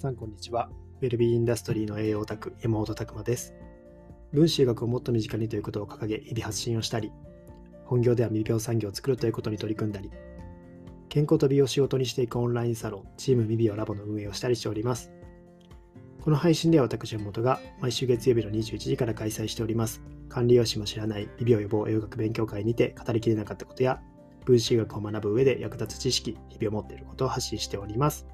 さん、こんにちは。ウェルビーインダストリーの栄養オタク、山本拓馬です。分子医学をもっと身近にということを掲げ、日々発信をしたり、本業では未病産業を作るということに取り組んだり、健康と美容を仕事にしていくオンラインサロン、チーム未病ラボの運営をしたりしております。この配信では私、山本が毎週月曜日の21時から開催しております。管理用紙も知らない未病予防栄養学勉強会にて語りきれなかったことや、分子医学を学ぶ上で役立つ知識、日々を持っていることを発信しております。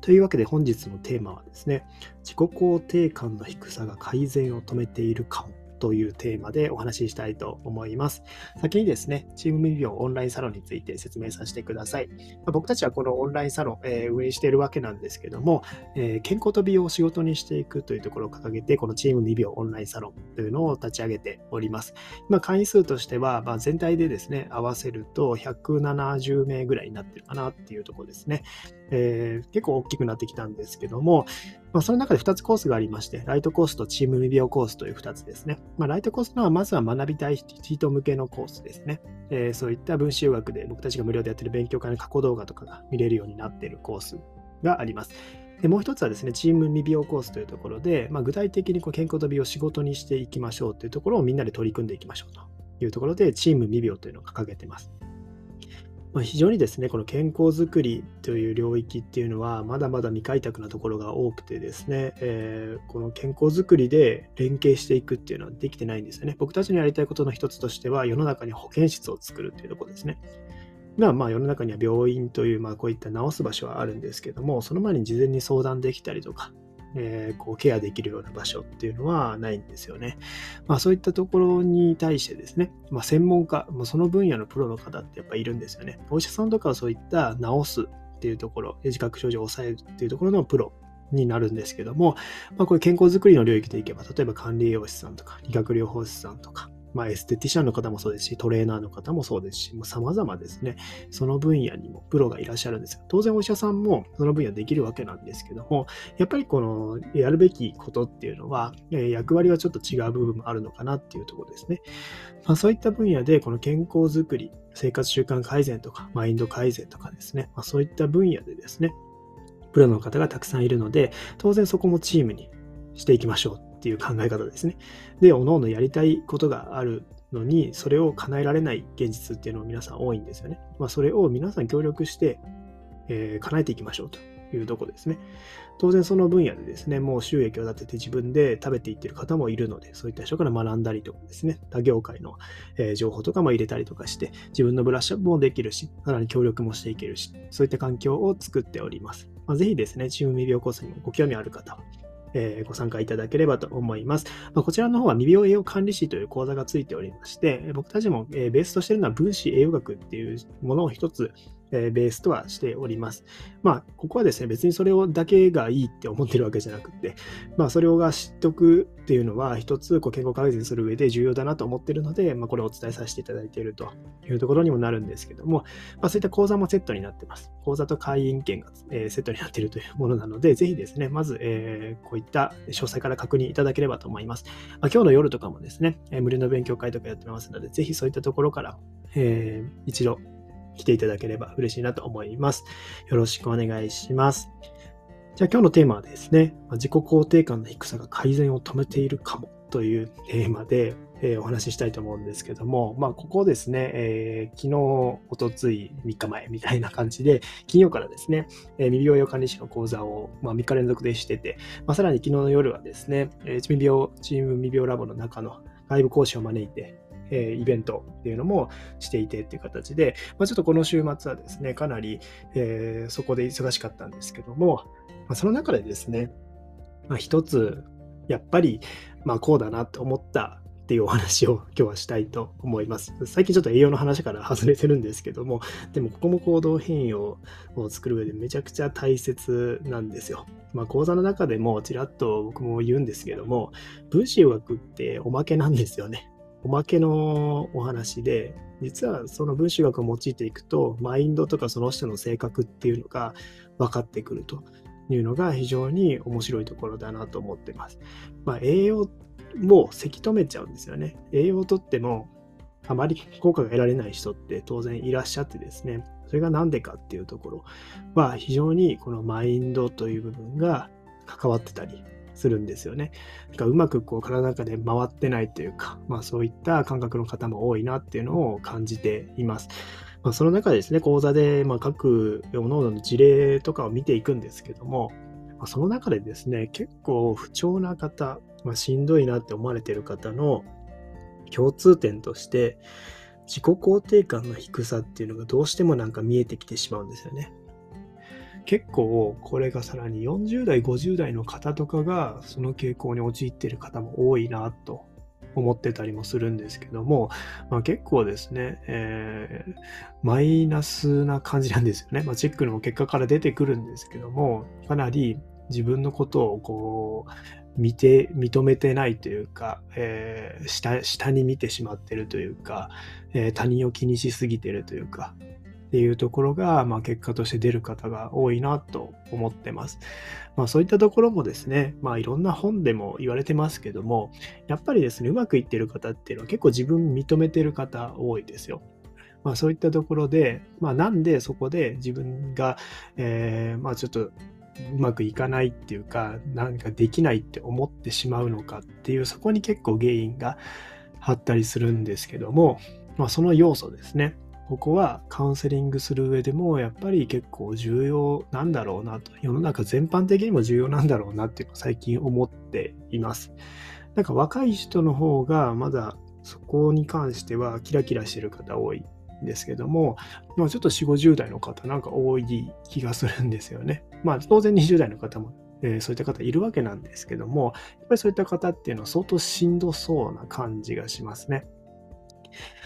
というわけで本日のテーマはですね、自己肯定感の低さが改善を止めているかもというテーマでお話ししたいと思います。先にですね、チームミリオンオンラインサロンについて説明させてください。ま僕たちはこのオンラインサロン、えー、運営しているわけなんですけども、えー、健康と美容を仕事にしていくというところを掲げて、このチームミリオンオンラインサロンというのを立ち上げております。まあ、会員数としては、まあ、全体でですね、合わせると170名ぐらいになってるかなっていうところですね。えー、結構大きくなってきたんですけども、まあ、その中で2つコースがありまして、ライトコースとチーム未病コースという2つですね。まあ、ライトコースのはまずは学びたい人向けのコースですね。えー、そういった分子学で僕たちが無料でやってる勉強会の過去動画とかが見れるようになっているコースがあります。でもう一つはですね、チーム未病コースというところで、まあ、具体的にこう健康と美容を仕事にしていきましょうというところをみんなで取り組んでいきましょうというところで、チーム未病というのを掲げています。まあ、非常にですね、この健康づくりという領域っていうのは、まだまだ未開拓なところが多くてですね、えー、この健康づくりで連携していくっていうのはできてないんですよね。僕たちのやりたいことの一つとしては、世の中に保健室を作るっていうところですね。まあまあ世の中には病院という、まあこういった治す場所はあるんですけども、その前に事前に相談できたりとか、えー、こうケアできるような場所っていうのはないんですよね。まあそういったところに対してですね、まあ、専門家、まあ、その分野のプロの方ってやっぱいるんですよね。お医者さんとかはそういった治すっていうところ、自覚症状を抑えるっていうところのプロになるんですけども、まあ、これ健康づくりの領域でいけば、例えば管理栄養士さんとか、理学療法士さんとか、まあ、エステティシャンの方もそうですし、トレーナーの方もそうですし、もう様々ですね、その分野にもプロがいらっしゃるんですよ。当然お医者さんもその分野できるわけなんですけども、やっぱりこのやるべきことっていうのは、役割はちょっと違う部分もあるのかなっていうところですね。まあ、そういった分野でこの健康づくり、生活習慣改善とか、マインド改善とかですね、まあ、そういった分野でですね、プロの方がたくさんいるので、当然そこもチームにしていきましょうっていう考え方ですね。で、おのおのやりたいことがあるのに、それを叶えられない現実っていうのも皆さん多いんですよね。まあ、それを皆さん協力して、えー、叶えていきましょうというとこですね。当然その分野でですね、もう収益を立てて自分で食べていってる方もいるので、そういった人から学んだりとかですね、他業界の、情報とかも入れたりとかして、自分のブラッシュアップもできるし、さらに協力もしていけるし、そういった環境を作っております。まあ、ぜひですね、チーム未病コースにもご興味ある方は、え、ご参加いただければと思います。ま、こちらの方は未病栄養管理士という講座がついておりまして、僕たちも、え、ベースとしてるのは分子栄養学っていうものを一つえベースとはしております。まあ、ここはですね、別にそれをだけがいいって思ってるわけじゃなくて、まあ、それをが知っておくっていうのは、一つこう健康改善する上で重要だなと思ってるので、まあ、これをお伝えさせていただいているというところにもなるんですけども、まあ、そういった講座もセットになってます。講座と会員券が、え、セットになっているというものなので、ぜひですね、まず、え、こういった詳細から確認いただければと思います。まあ、今日の夜とかもですね、え、無料の勉強会とかやってますので、ぜひそういったところから、えー、一度来ていただければ嬉しいなと思います。よろしくお願いします。じゃあ今日のテーマはですね、自己肯定感の低さが改善を止めているかもというテーマで、え、お話ししたいと思うんですけども、まあ、ここですね、えー、昨日、おとつい、3日前みたいな感じで、金曜からですね、えー、未病用管理士の講座を、まあ、3日連続でしてて、まあ、さらに昨日の夜はですね、えー、未病、チーム未病ラボの中の外部講師を招いて、えイベントっていうのもしていてっていう形で、まあ、ちょっとこの週末はですね、かなり、えー、そこで忙しかったんですけども、まあ、その中でですね、まあ、一つ、やっぱり、まあ、こうだなと思ったっていうお話を 今日はしたいと思います。最近ちょっと栄養の話から外れてるんですけども、でもここも行動変容を作る上でめちゃくちゃ大切なんですよ。まあ講座の中でもちらっと僕も言うんですけども、分子学っておまけなんですよね。おまけのお話で、実はその分子学を用いていくと、マインドとかその人の性格っていうのが分かってくるというのが非常に面白いところだなと思ってます。まあ、栄養もせき止めちゃうんですよね。栄養をとってもあまり効果が得られない人って当然いらっしゃってですね、それが何でかっていうところは非常にこのマインドという部分が関わってたりするんですよね。かうまくこう体の中で回ってないというか、まあそういった感覚の方も多いなっていうのを感じています。まあ、その中でですね、講座でま各各々の事例とかを見ていくんですけども、ま、その中でですね、結構不調な方、まあ、しんどいなって思われてる方の共通点として、自己肯定感の低さっていうのがどうしてもなんか見えてきてしまうんですよね。結構これがさらに40代、50代の方とかがその傾向に陥っている方も多いなと思ってたりもするんですけども、まあ、結構ですね、えー、マイナスな感じなんですよね。まあ、チェックの結果から出てくるんですけども、かなり自分のことをこう、見て、認めてないというか、えー、下、に見てしまってるというか、えー、他人を気にしすぎてるというか、っていうところが、まあ、結果として出る方が多いなと思ってます。まあ、そういったところもですね、まあ、いろんな本でも言われてますけども、やっぱりですね、うまくいってる方っていうのは結構自分認めてる方多いですよ。まあ、そういったところで、まあ、なんでそこで自分が、えー、まあ、ちょっとうまくいかないっていうか、何かできないって思ってしまうのかっていう、そこに結構原因があったりするんですけども、まあ、その要素ですね。ここはカウンセリングする上でもやっぱり結構重要なんだろうなと、世の中全般的にも重要なんだろうなっていうのを最近思っています。なんか若い人の方がまだそこに関してはキラキラしてる方多いんですけども、まあ、ちょっと4、50代の方なんか多い気がするんですよね。まあ当然20代の方もえー、そういった方いるわけなんですけども、やっぱりそういった方っていうのは相当しんどそうな感じがしますね。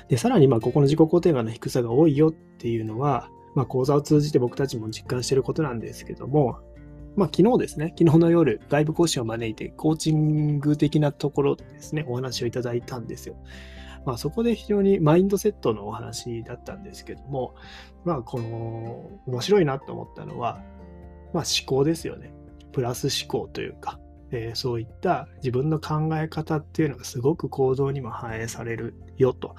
で、さらに、まあ、ここの自己肯定感の低さが多いよっていうのは、まあ、講座を通じて僕たちも実感していることなんですけども、まあ、昨日ですね、昨日の夜、外部講師を招いて、コーチング的なところですね、お話をいただいたんですよ。まあ、そこで非常にマインドセットのお話だったんですけども、まあ、この、面白いなと思ったのは、まあ、思考ですよね。プラス思考というか、えー、そういった自分の考え方っていうのがすごく行動にも反映されるよと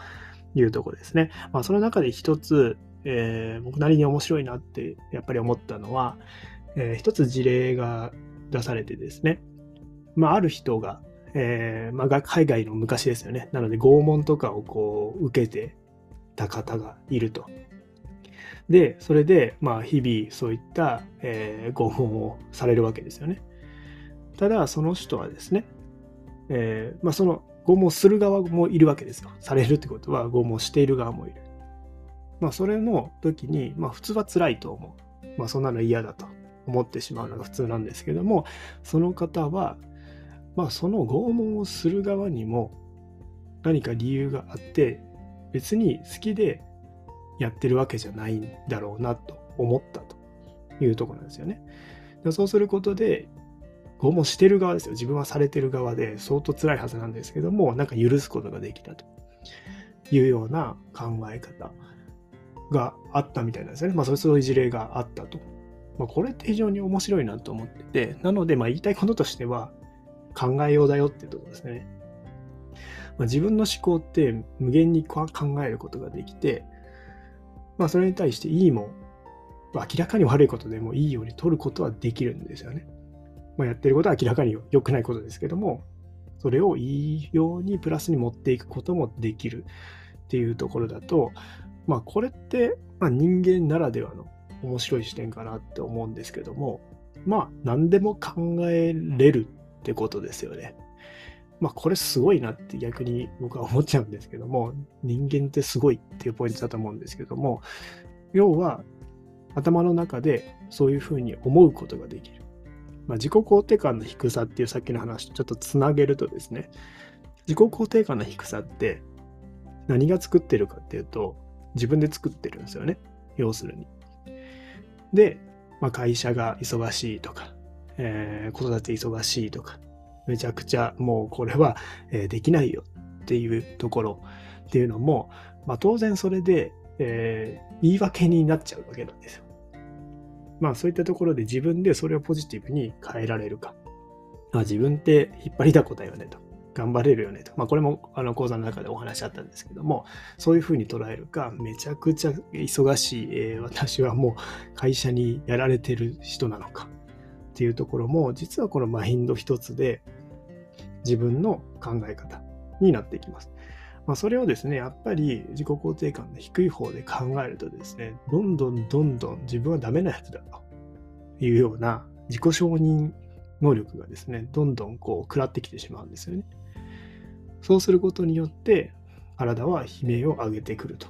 いうところですね。まあ、その中で一つ、えー、僕なりに面白いなってやっぱり思ったのは、えー、一つ事例が出されてですね、まあ、ある人が、えーまあ、海外の昔ですよね。なので拷問とかをこう受けてた方がいると。で、それで、まあ、日々そういった、えー、拷問をされるわけですよね。ただ、その人はですね、えーまあ、その拷問する側もいるわけですよ。されるってことは拷問している側もいる。まあ、それの時に、まあ、普通は辛いと思う。まあ、そんなの嫌だと思ってしまうのが普通なんですけども、その方は、まあ、その拷問をする側にも何か理由があって、別に好きでやってるわけじゃないんだろうなと思ったというとこなんですよね。そうすることで、拷問してる側ですよ。自分はされてる側で相当辛いはずなんですけども、なんか許すことができたというような考え方があったみたいなんですね。まあそういう事例があったと。まあ、これって非常に面白いなと思ってて、なのでまあ言いたいこととしては考えようだよっていうところですね。まあ、自分の思考って無限に考えることができて、まあそれに対していいも明らかに悪いことでもいいように取ることはできるんですよね。まあ、やってることは明らかに良くないことですけども、それをいいようにプラスに持っていくこともできるっていうところだと、まあこれって、ま、人間ならではの面白い視点かなって思うんですけども、まあ何でも考えれるってことですよね。まあこれすごいなって逆に僕は思っちゃうんですけども、人間ってすごいっていうポイントだと思うんですけども、要は頭の中でそういうふうに思うことができる。まあ、自己肯定感の低さっていうさっきの話とちょっとつなげるとですね、自己肯定感の低さって何が作ってるかっていうと、自分で作ってるんですよね。要するに。で、まあ、会社が忙しいとか、えー、子育て忙しいとか、めちゃくちゃもうこれは、できないよっていうところっていうのも、まあ、当然それで、えー、言い訳になっちゃうわけなんですよ。まあそういったところで自分でそれをポジティブに変えられるか。あ自分って引っ張りだこだよねと。頑張れるよねと。まあこれもあの講座の中でお話あったんですけども、そういうふうに捉えるか、めちゃくちゃ忙しい、えー、私はもう会社にやられてる人なのか。っていうところも、実はこのマインド一つで自分の考え方になっていきます。まあ、それをですね、やっぱり自己肯定感の低い方で考えるとですね、どんどんどんどん自分はダメなやつだというような自己承認能力がですね、どんどんこう食らってきてしまうんですよね。そうすることによって、体は悲鳴を上げてくると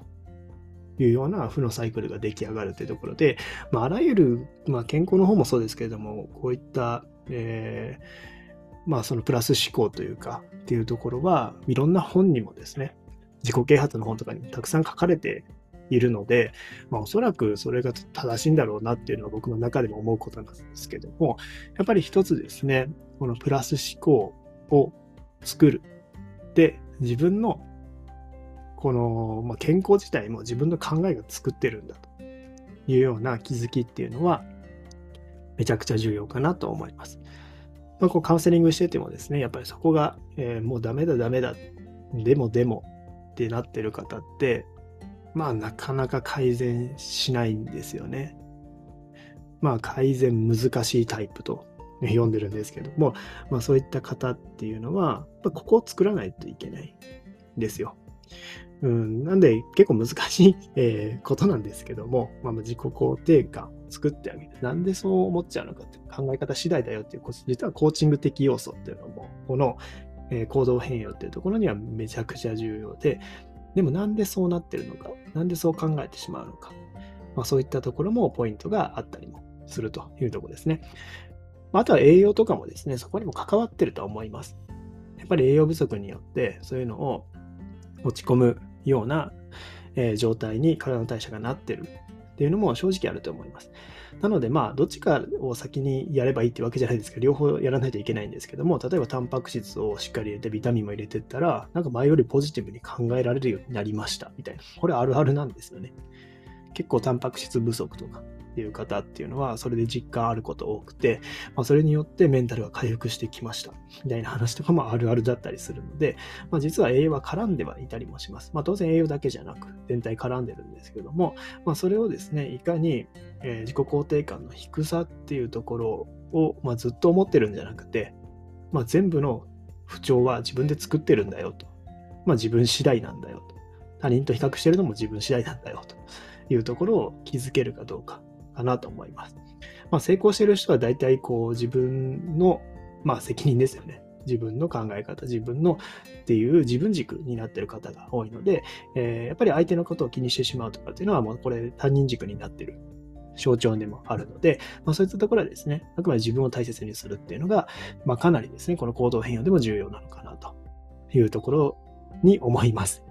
いうような負のサイクルが出来上がるというところで、まあ、あらゆる、まあ、健康の方もそうですけれども、こういった、えー、まあ、そのプラス思考というか、っていうところは、いろんな本にもですね、自己啓発の本とかにたくさん書かれているので、まあ、おそらくそれが正しいんだろうなっていうのは僕の中でも思うことなんですけども、やっぱり一つですね、このプラス思考を作る。で、自分のこの、まあ、健康自体も自分の考えが作ってるんだというような気づきっていうのはめちゃくちゃ重要かなと思います。まあ、こうカウンセリングしててもですね、やっぱりそこが、えー、もうダメだダメだ、でもでもってなってる方って、まあなかなか改善しないんですよね。まあ改善難しいタイプと読んでるんですけども、まあそういった方っていうのは、ここを作らないといけないんですよ。うん、なんで結構難しい、えー、ことなんですけども、まあ、自己肯定感作ってあげる。なんでそう思っちゃうのかって考え方次第だよっていう、実はコーチング的要素っていうのも、この、え、行動変容っていうところにはめちゃくちゃ重要で、でもなんでそうなってるのか、なんでそう考えてしまうのか、まあ、そういったところもポイントがあったりもするというところですね。あとは栄養とかもですね、そこにも関わってるとは思います。やっぱり栄養不足によって、そういうのを落ち込むような、え状態に体の代謝がなってるっていうのも正直あると思います。なので、まあ、どっちかを先にやればいいってわけじゃないですけど、両方やらないといけないんですけども、例えばタンパク質をしっかり入れて、ビタミンも入れてったら、なんか前よりポジティブに考えられるようになりました、みたいな。これあるあるなんですよね。結構タンパク質不足とか、っていう方っていうのは、それで実感あること多くて、まあ、それによってメンタルが回復してきました。みたいな話とかもあるあるだったりするので、まあ、実は栄養は絡んではいたりもします。まあ、当然栄養だけじゃなく、全体絡んでるんですけども、まあ、それをですね、いかに、え、自己肯定感の低さっていうところを、まあ、ずっと思ってるんじゃなくて、まあ、全部の不調は自分で作ってるんだよと。まあ、自分次第なんだよと。他人と比較してるのも自分次第なんだよというところを気づけるかどうか。かなと思います。まあ、成功してる人は大体こう自分の、まあ、責任ですよね。自分の考え方、自分のっていう自分軸になってる方が多いので、えー、やっぱり相手のことを気にしてしまうとかっていうのはもうこれ他人軸になってる象徴でもあるので、まあ、そういったところはですね、あくまで自分を大切にするっていうのが、まあ、かなりですね、この行動変容でも重要なのかなというところに思います。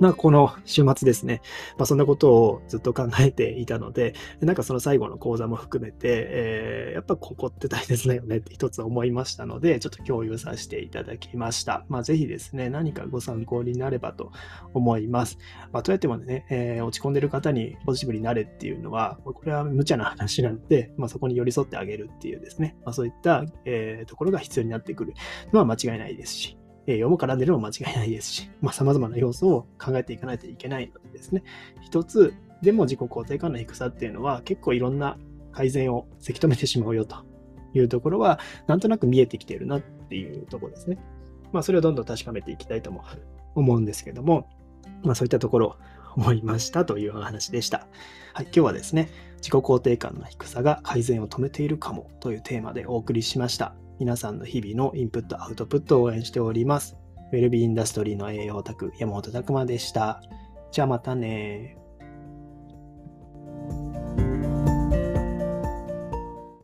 まあ、この週末ですね、まあ、そんなことをずっと考えていたので、なんかその最後の講座も含めて、えー、やっぱここって大切だよねって一つ思いましたので、ちょっと共有させていただきました。まあ、ぜひですね、何かご参考になればと思います。まあ、とやってもね、えー、落ち込んでる方にポジティブになれっていうのは、これは無茶な話なので、まあ、そこに寄り添ってあげるっていうですね、まあ、そういった、えー、ところが必要になってくるのは間違いないですし、栄養も絡んでるも間違いないですし、まあ、様々な要素を考えていかないといけないのでですね、一つでも自己肯定感の低さっていうのは結構いろんな改善をせき止めてしまうよというところは、なんとなく見えてきているなっていうところですね。まあ、それをどんどん確かめていきたいとも思うんですけども、まあ、そういったところを思いましたというお話でした。はい、今日はですね、自己肯定感の低さが改善を止めているかもというテーマでお送りしました。皆さんの日々のインプット、アウトプットを応援しております。ウェルビーインダストリーの栄養オタク、山本拓馬でした。じゃあまたね